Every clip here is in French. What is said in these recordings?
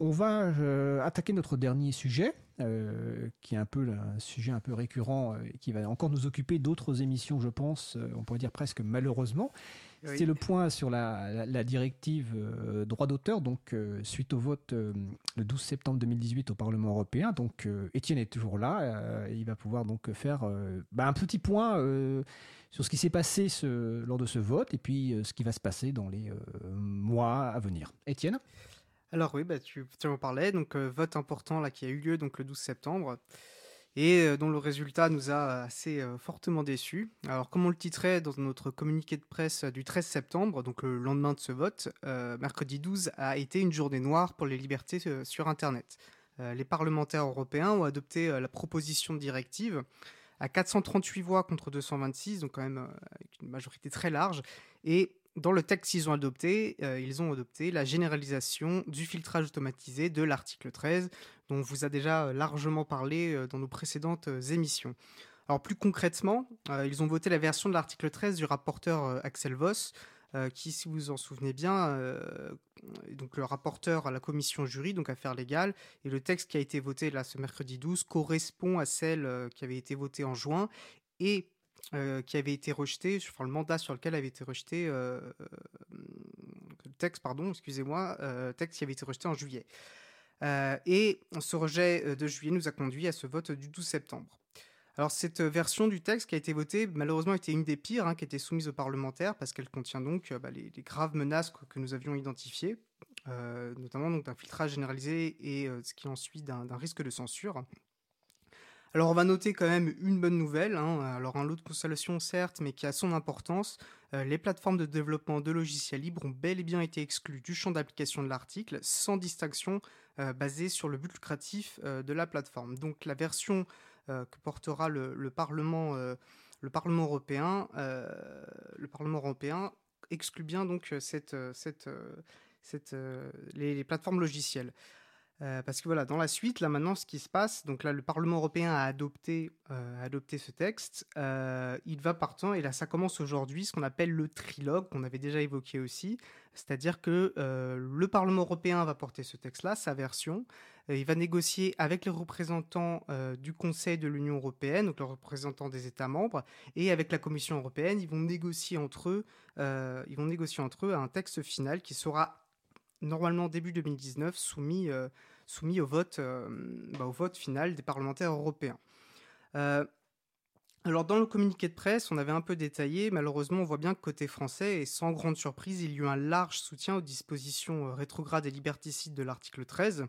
on va euh, attaquer notre dernier sujet, euh, qui est un peu un sujet un peu récurrent, et qui va encore nous occuper d'autres émissions, je pense, on pourrait dire presque malheureusement. C'est le point sur la, directive droit d'auteur, donc suite au vote le 12 septembre 2018 au Parlement européen. Donc Étienne est toujours là, il va pouvoir donc faire bah, un petit point sur ce qui s'est passé lors de ce vote et puis ce qui va se passer dans les mois à venir. Étienne? Alors oui, bah, tu, tu en parlais, donc euh, vote important là qui a eu lieu donc le 12 septembre et euh, dont le résultat nous a assez euh, fortement déçus. Alors comme on le titrait dans notre communiqué de presse du 13 septembre, donc le lendemain de ce vote, mercredi 12 a été une journée noire pour les libertés sur Internet. les parlementaires européens ont adopté la proposition de directive à 438 voix contre 226, donc quand même avec une majorité très large, et dans le texte qu'ils ont adopté, euh, ils ont adopté la généralisation du filtrage automatisé de l'article 13, dont on vous a déjà euh, largement parlé euh, dans nos précédentes émissions. Alors plus concrètement, ils ont voté la version de l'article 13 du rapporteur Axel Voss, qui, si vous vous en souvenez bien, donc le rapporteur à la commission jury, donc affaires légales, et le texte qui a été voté là ce mercredi 12 correspond à celle qui avait été votée en juin, et euh, qui avait été rejeté, enfin le mandat sur lequel avait été rejeté, euh, euh, le texte, pardon, excusez-moi, texte qui avait été rejeté en juillet. et ce rejet de juillet nous a conduit à ce vote du 12 septembre. Alors cette version du texte qui a été votée, malheureusement, était une des pires, hein, qui était soumise aux parlementaires, parce qu'elle contient donc bah, les, graves menaces que, nous avions identifiées, notamment d'un filtrage généralisé et ce qui en suit d'un risque de censure. Alors on va noter quand même une bonne nouvelle, hein. alors un lot de consolation certes, mais qui a son importance. Euh, les plateformes de développement de logiciels libres ont bel et bien été exclues du champ d'application de l'article, sans distinction euh, basée sur le but lucratif euh, de la plateforme. Donc la version que portera le, Parlement, le Parlement européen, exclut bien les plateformes logicielles. Euh, parce que voilà, dans la suite, là maintenant, ce qui se passe, donc là, le Parlement européen a adopté, euh, adopté ce texte. Euh, il va partant, et là, ça commence aujourd'hui, ce qu'on appelle le trilogue, qu'on avait déjà évoqué aussi. C'est-à-dire que le Parlement européen va porter ce texte-là, sa version. il va négocier avec les représentants du Conseil de l'Union européenne, donc les représentants des États membres, et avec la Commission européenne, ils vont négocier entre eux, ils vont négocier entre eux un texte final qui sera normalement début 2019 soumis soumis au vote, euh, bah, au vote final des parlementaires européens. Euh, alors dans le communiqué de presse, on avait un peu détaillé, malheureusement on voit bien que côté français, et sans grande surprise, il y a eu un large soutien aux dispositions euh, rétrogrades et liberticides de l'article 13.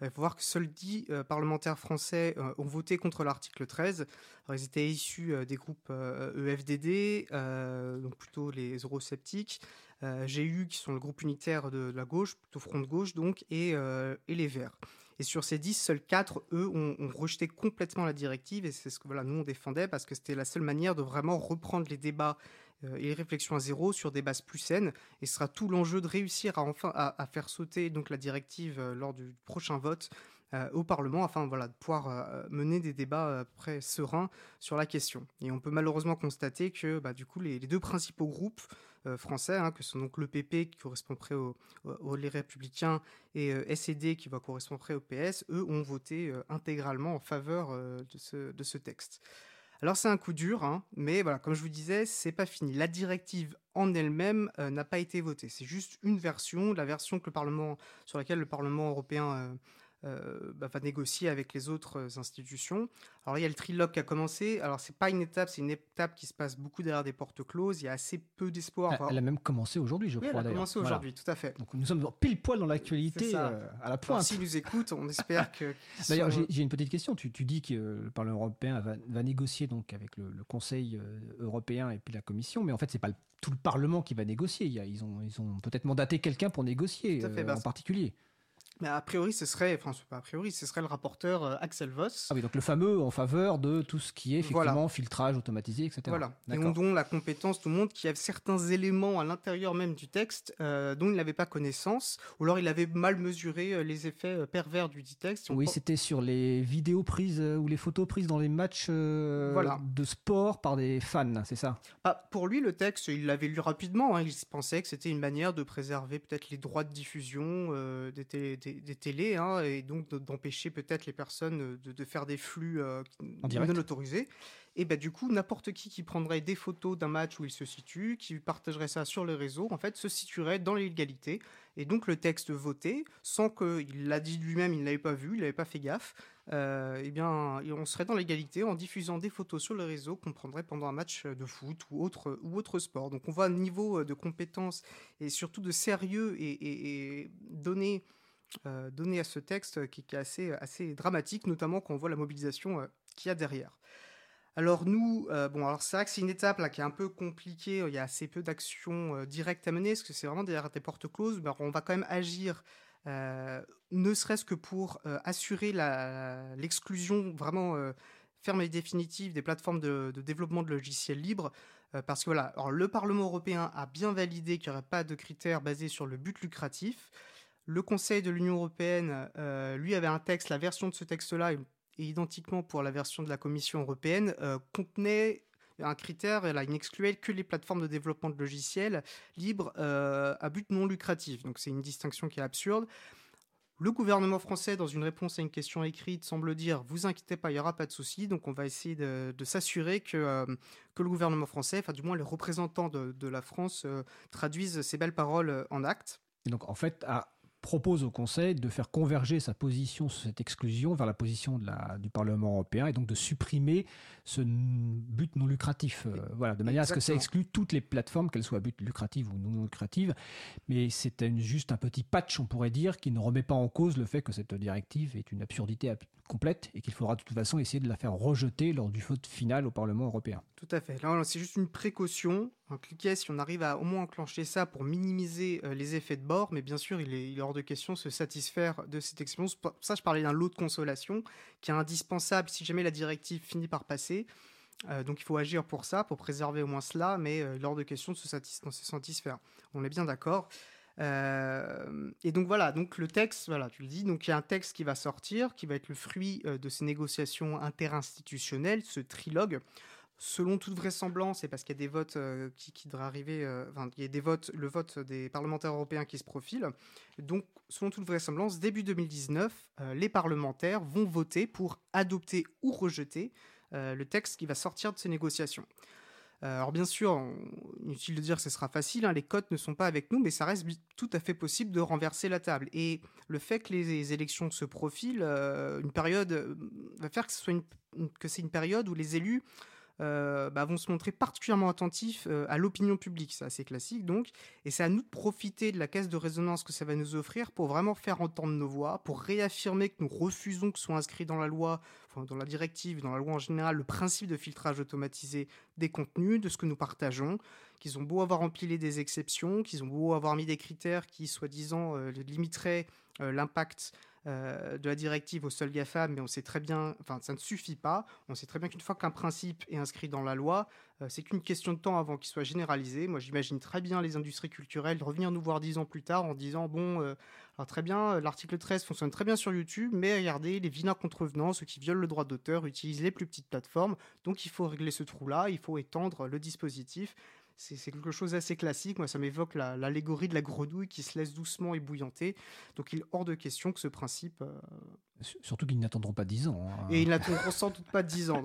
Il faut voir que seuls 10 parlementaires français ont voté contre l'article 13. Alors, ils étaient issus des groupes EFDD, e donc plutôt les eurosceptiques, GU qui sont le groupe unitaire de la gauche, plutôt front de gauche donc, et, euh, et les Verts. Et sur ces 10, seuls 4, eux, ont, rejeté complètement la directive, et c'est ce que voilà, nous on défendait, parce que c'était la seule manière de vraiment reprendre les débats euh, et les réflexions à zéro sur des bases plus saines, et ce sera tout l'enjeu de réussir à enfin à, faire sauter donc la directive lors du prochain vote au Parlement, afin voilà, de pouvoir mener des débats près sereins sur la question. Et on peut malheureusement constater que bah, du coup les, deux principaux groupes euh, français, hein, que sont donc le PP qui correspond près aux, les Républicains et euh, SED qui va correspondre près au PS, eux ont voté euh, intégralement en faveur de ce, de, texte. Alors c'est un coup dur, hein, mais voilà, comme je vous disais, c'est pas fini. La directive en elle-même n'a pas été votée. C'est juste une version, la version que le Parlement, sur laquelle le Parlement européen euh, bah, va négocier avec les autres euh, institutions. Alors il y a le trilogue qui a commencé. Alors c'est pas une étape, c'est une étape qui se passe beaucoup derrière des portes closes. Il y a assez peu d'espoir. Elle, a même commencé aujourd'hui, je oui, crois. Elle a commencé aujourd'hui, tout à fait. Donc nous sommes pile poil dans l'actualité euh, à la pointe. S'ils nous écoutent, on espère que. D'ailleurs, j'ai une petite question. Tu, dis que le Parlement européen va, négocier donc avec le, Conseil européen et puis la Commission, mais en fait c'est pas tout le Parlement qui va négocier. ils ont, ils ont peut-être mandaté quelqu'un pour négocier bah, en particulier. Mais a priori, ce serait, enfin, pas a priori, ce serait le rapporteur euh, Axel Voss. Ah oui, donc le fameux en faveur de tout ce qui est effectivement filtrage automatisé, etc. Voilà. Et on donne la compétence, tout le monde, qui a certains éléments à l'intérieur même du texte euh, dont il n'avait pas connaissance, ou alors il avait mal mesuré euh, les effets pervers du dit texte. Oui, c'était sur les vidéos prises ou les photos prises dans les matchs de sport par des fans, c'est ça? Bah, Pour lui, le texte, il l'avait lu rapidement. Hein. il pensait que c'était une manière de préserver peut-être les droits de diffusion des, télé des, télés, hein, et donc d'empêcher peut-être les personnes de, faire des flux non autorisés. Et bah, du coup, n'importe qui qui prendrait des photos d'un match où il se situe, qui partagerait ça sur les réseaux, en fait, se situerait dans l'illégalité. Et donc, le texte voté, sans qu'il l'a dit lui-même, il ne l'avait pas vu, il n'avait pas fait gaffe, euh, eh bien, on serait dans l'égalité en diffusant des photos sur les réseaux qu'on prendrait pendant un match de foot ou autre, ou autre sport. Donc, on voit un niveau de compétence et surtout de sérieux et, donné, euh, donné à ce texte qui, qui, est assez, assez dramatique, notamment quand on voit la mobilisation euh, qu'il y a derrière. Alors nous, euh, bon, alors c'est vrai que c'est une étape là qui est un peu compliquée. Il y a assez peu d'actions euh, directes à mener, parce que c'est vraiment derrière des portes closes. Mais on va quand même agir, euh, ne serait-ce que pour assurer l'exclusion vraiment ferme et définitive des plateformes de, développement de logiciels libres. parce que voilà, alors le Parlement européen a bien validé qu'il n'y aurait pas de critères basés sur le but lucratif. Le Conseil de l'Union européenne, lui, avait un texte, la version de ce texte-là, et identiquement pour la version de la Commission européenne, euh, contenait un critère, elle, n'excluait que les plateformes de développement de logiciels libres euh, à but non lucratif. Donc c'est une distinction qui est absurde. Le gouvernement français, dans une réponse à une question écrite, semble dire Vous inquiétez pas, il n'y aura pas de souci. Donc, on va essayer de, s'assurer que, euh, que le gouvernement français, enfin, du moins les représentants de, la France, traduisent ces belles paroles en actes. Donc, en fait, à propose au Conseil de faire converger sa position sur cette exclusion vers la position de la, du Parlement européen et donc de supprimer ce but non lucratif. Euh, voilà, de manière à ce que ça exclue toutes les plateformes, qu'elles soient à but lucratif ou non lucrative. Mais c'est juste un petit patch, on pourrait dire, qui ne remet pas en cause le fait que cette directive est une absurdité et qu'il faudra de toute façon essayer de la faire rejeter lors du vote final au Parlement européen. Tout à fait. Là, c'est juste une précaution. Un cliquet, si on arrive à au moins enclencher ça pour minimiser euh, les effets de bord, mais bien sûr, il est, hors de question de se satisfaire de cette expérience. Pour ça, je parlais d'un lot de consolation qui est indispensable si jamais la directive finit par passer. Euh, donc il faut agir pour ça, pour préserver au moins cela, mais euh, hors de question de se, satisfaire. On est bien d'accord. Euh, et donc voilà, donc le texte, voilà, tu le dis, donc il y a un texte qui va sortir, qui va être le fruit euh, de ces négociations interinstitutionnelles, ce trilogue. Selon toute vraisemblance, et parce qu'il y a des votes euh, qui, qui, devraient arriver, enfin, il y a des votes, le vote des parlementaires européens qui se profile. Donc, selon toute vraisemblance, début 2019, les parlementaires vont voter pour adopter ou rejeter le texte qui va sortir de ces négociations. Euh, alors bien sûr, inutile de dire que ce sera facile, hein, les cotes ne sont pas avec nous, mais ça reste tout à fait possible de renverser la table. Et le fait que les, élections se profilent, euh, une période euh, va faire que, c'est une période où les élus euh, bah, vont se montrer particulièrement attentifs euh, à l'opinion publique. C'est assez classique donc. Et c'est à nous de profiter de la caisse de résonance que ça va nous offrir pour vraiment faire entendre nos voix, pour réaffirmer que nous refusons que soit inscrit dans la loi, dans la directive, dans la loi en général, le principe de filtrage automatisé des contenus, de ce que nous partageons, qu'ils ont beau avoir empilé des exceptions, qu'ils ont beau avoir mis des critères qui, soi-disant, euh, limiteraient l'impact euh, de la directive au seul GAFAM, mais on sait très bien, enfin ça ne suffit pas. On sait très bien qu'une fois qu'un principe est inscrit dans la loi, euh, c'est qu'une question de temps avant qu'il soit généralisé. Moi j'imagine très bien les industries culturelles revenir nous voir dix ans plus tard en disant bon, euh, très bien, l'article 13 fonctionne très bien sur YouTube, mais regardez, les vilains contrevenants, ceux qui violent le droit d'auteur, utilisent les plus petites plateformes, donc il faut régler ce trou-là, il faut étendre le dispositif c'est quelque chose d'assez classique. Moi, ça m'évoque l'allégorie de la grenouille qui se laisse doucement ébouillanter. Donc, il est hors de question que ce principe. Euh, surtout qu'ils n'attendront pas 10 ans. Hein. Et ils n'attendront sans doute pas 10 ans.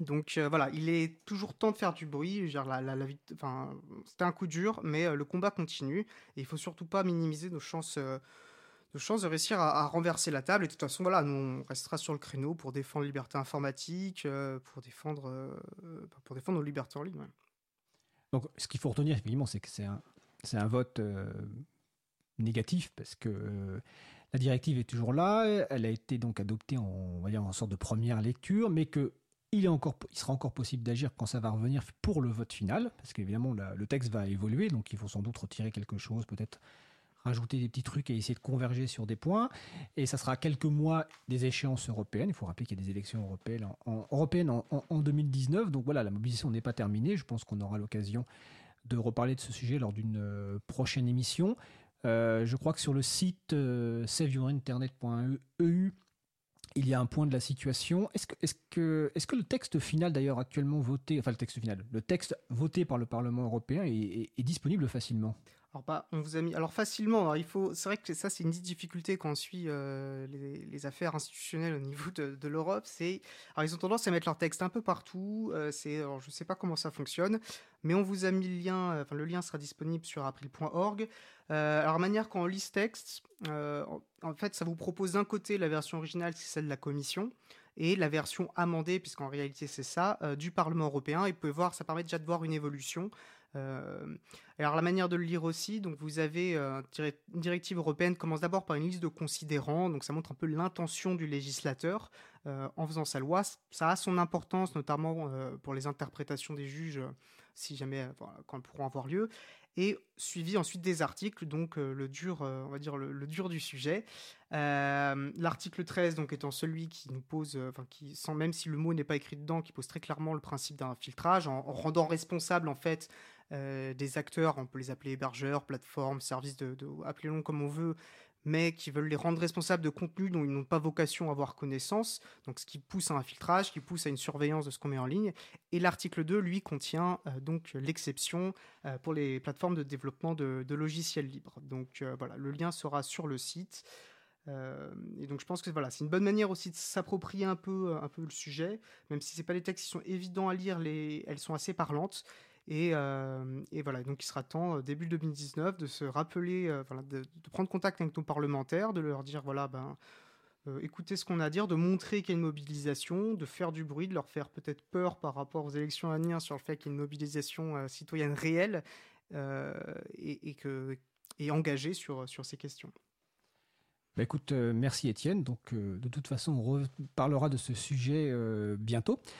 Donc euh, voilà, il est toujours temps de faire du bruit. la, la, enfin, c'était un coup dur, mais euh, le combat continue. Et il faut surtout pas minimiser nos chances, nos chances de réussir à, renverser la table. Et de toute façon, voilà, nous on restera sur le créneau pour défendre la liberté informatique, pour défendre, pour défendre nos libertés en ligne. Donc, ce qu'il faut retenir, effectivement, c'est que c'est un, vote euh, négatif parce que euh, la directive est toujours là. Elle a été donc adoptée en, on va dire, en sorte de première lecture, mais que il, est encore, il sera encore possible d'agir quand ça va revenir pour le vote final, parce qu'évidemment, le texte va évoluer, donc il faut sans doute retirer quelque chose, peut-être rajouter des petits trucs et essayer de converger sur des points. Et ça sera quelques mois des échéances européennes. Il faut rappeler qu'il y a des élections européennes en, européennes en, 2019. Donc voilà, la mobilisation n'est pas terminée. Je pense qu'on aura l'occasion de reparler de ce sujet lors d'une euh, prochaine émission. Euh, je crois que sur le site euh, saveyourinternet.eu, il y a un point de la situation. Est-ce que, est que, est que le texte final, d'ailleurs, actuellement voté, enfin le texte final, le texte voté par le Parlement européen est, disponible facilement? Alors, bah, on vous a mis. Alors, facilement, il faut. C'est vrai que ça, c'est une difficulté quand on suit euh, les, affaires institutionnelles au niveau de, l'Europe. C'est. Alors, ils ont tendance à mettre leur texte un peu partout. Euh, c'est. Alors, je ne sais pas comment ça fonctionne, mais on vous a mis le lien. Euh, enfin, le lien sera disponible sur april.org. alors, manière, quand on lit ce texte, en fait, ça vous propose d'un côté la version originale, c'est celle de la Commission, et la version amendée, puisqu'en réalité c'est ça, du Parlement européen. Et vous pouvez voir, ça permet déjà de voir une évolution. Euh, alors la manière de le lire aussi, donc vous avez euh, une directive européenne commence d'abord par une liste de considérants, donc ça montre un peu l'intention du législateur euh, en faisant sa loi. Ça a son importance, notamment pour les interprétations des juges, si jamais quand elles pourront avoir lieu et suivi ensuite des articles, donc le dur, on va dire le, dur du sujet. L'article 13, donc étant celui qui nous pose, enfin qui, sans même si le mot n'est pas écrit dedans, qui pose très clairement le principe d'un filtrage, en, en, rendant responsable en fait euh, des acteurs, on peut les appeler hébergeurs, plateformes, services, de, appelez-le comme on veut, mais qui veulent les rendre responsables de contenus dont ils n'ont pas vocation à avoir connaissance, donc ce qui pousse à un filtrage, qui pousse à une surveillance de ce qu'on met en ligne. Et l'article 2, lui, contient euh, donc l'exception euh, pour les plateformes de développement de, logiciels libres. Donc voilà, le lien sera sur le site. et donc je pense que voilà, c'est une bonne manière aussi de s'approprier un peu, un peu le sujet, même si c'est pas des textes qui sont évidents à lire, les, elles sont assez parlantes. Euh, et, voilà, donc il sera temps, euh, début 2019, de se rappeler, euh, de, prendre contact avec nos parlementaires, de leur dire, voilà, ben, écoutez ce qu'on a à dire, de montrer qu'il y a une mobilisation, de faire du bruit, de leur faire peut-être peur par rapport aux élections à venir sur le fait qu'il y a une mobilisation citoyenne réelle et, engagée sur, sur ces questions. Bah écoute, merci Étienne. Donc, de toute façon, on reparlera de ce sujet bientôt.